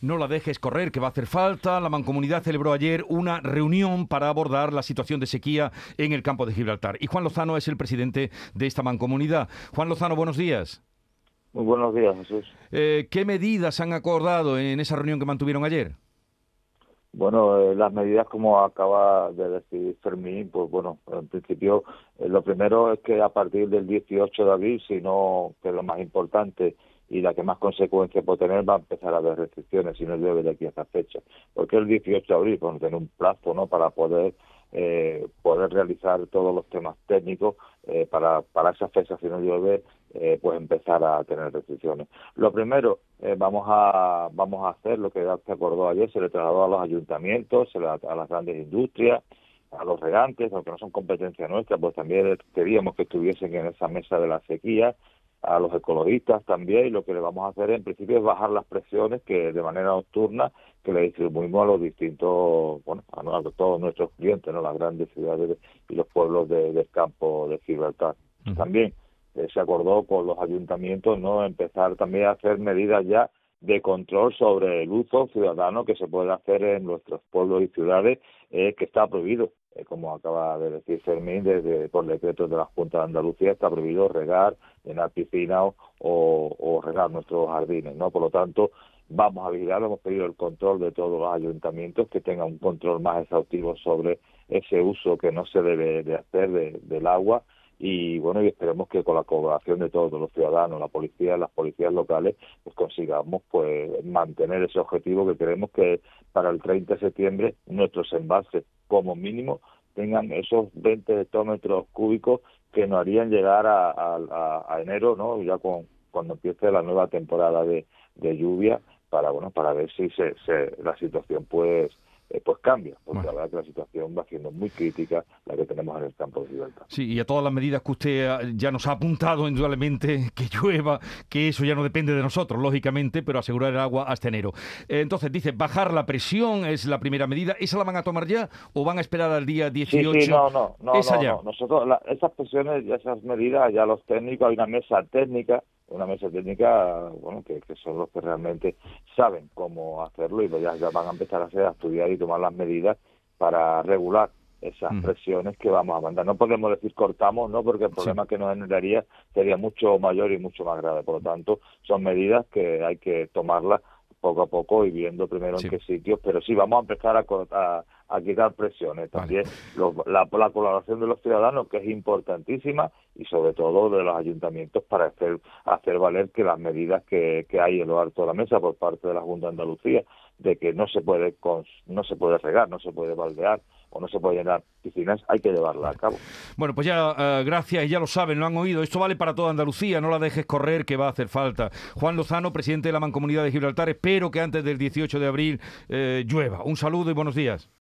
No la dejes correr, que va a hacer falta. La Mancomunidad celebró ayer una reunión para abordar la situación de sequía en el campo de Gibraltar. Y Juan Lozano es el presidente de esta Mancomunidad. Juan Lozano, buenos días. Muy buenos días, Jesús. Eh, ¿Qué medidas han acordado en esa reunión que mantuvieron ayer? Bueno, eh, las medidas como acaba de decir Fermín, pues bueno, en principio eh, lo primero es que a partir del 18 de abril, si no, que es lo más importante y la que más consecuencias puede tener, va a empezar a haber restricciones si no llueve de aquí a esa fecha. Porque el 18 de abril, pues tener un plazo, ¿no?, para poder eh, poder realizar todos los temas técnicos eh, para, para esa fecha, si no llueve, eh, pues empezar a tener restricciones. Lo primero, eh, vamos a vamos a hacer lo que se acordó ayer, se le trasladó a los ayuntamientos, a las grandes industrias, a los regantes, aunque no son competencia nuestra, pues también queríamos que estuviesen en esa mesa de la sequía, a los ecologistas también y lo que le vamos a hacer en principio es bajar las presiones que de manera nocturna que le distribuimos a los distintos, bueno, a, todos nuestros clientes, ¿no? las grandes ciudades y los pueblos del campo de Gibraltar. También eh, se acordó con los ayuntamientos no empezar también a hacer medidas ya de control sobre el uso ciudadano que se puede hacer en nuestros pueblos y ciudades, eh, que está prohibido. Eh, como acaba de decir Fermín, desde por decreto de la Junta de Andalucía está prohibido regar, llenar piscinas o, o, regar nuestros jardines, ¿no? Por lo tanto, vamos a vigilar, hemos pedido el control de todos los ayuntamientos que tengan un control más exhaustivo sobre ese uso que no se debe de hacer del agua y bueno y esperemos que con la colaboración de todos los ciudadanos la policía las policías locales pues consigamos pues mantener ese objetivo que queremos que para el 30 de septiembre nuestros embalses como mínimo tengan esos 20 hectómetros cúbicos que nos harían llegar a, enero no ya con cuando empiece la nueva temporada de, de lluvia para bueno para ver si se, se la situación pues eh, pues cambia, porque la verdad que la situación va siendo muy crítica la que tenemos en el campo de Gibraltar. Sí, y a todas las medidas que usted ya nos ha apuntado, indudablemente, que llueva, que eso ya no depende de nosotros, lógicamente, pero asegurar el agua hasta enero. Eh, entonces, dice, bajar la presión es la primera medida. ¿Esa la van a tomar ya o van a esperar al día 18? Sí, sí no, no, no, Esa ya. Nosotros, esas presiones, esas medidas, ya los técnicos, hay una mesa técnica una mesa técnica bueno que, son los que realmente saben cómo hacerlo y ya, ya van a empezar a, hacer, a estudiar y tomar las medidas para regular esas presiones que vamos a mandar. No podemos decir cortamos, no, porque el problema que nos generaría sería mucho mayor y mucho más grave. Por lo tanto, son medidas que hay que tomarlas poco a poco y viendo primero en qué sitios, pero sí vamos a empezar a, a, quitar presiones. También la, colaboración de los ciudadanos, que es importantísima, y sobre todo de los ayuntamientos para hacer, hacer valer que las medidas que, que hay en lo alto de la mesa por parte de la Junta de Andalucía, de que no se puede, no se puede regar, no se puede baldear, o no se puede llenar piscinas, hay que llevarla a cabo. Bueno, pues ya, uh, gracias, ya lo saben, lo han oído. Esto vale para toda Andalucía, no la dejes correr, que va a hacer falta. Juan Lozano, presidente de la Mancomunidad de Gibraltar, espero que antes del 18 de abril eh, llueva. Un saludo y buenos días.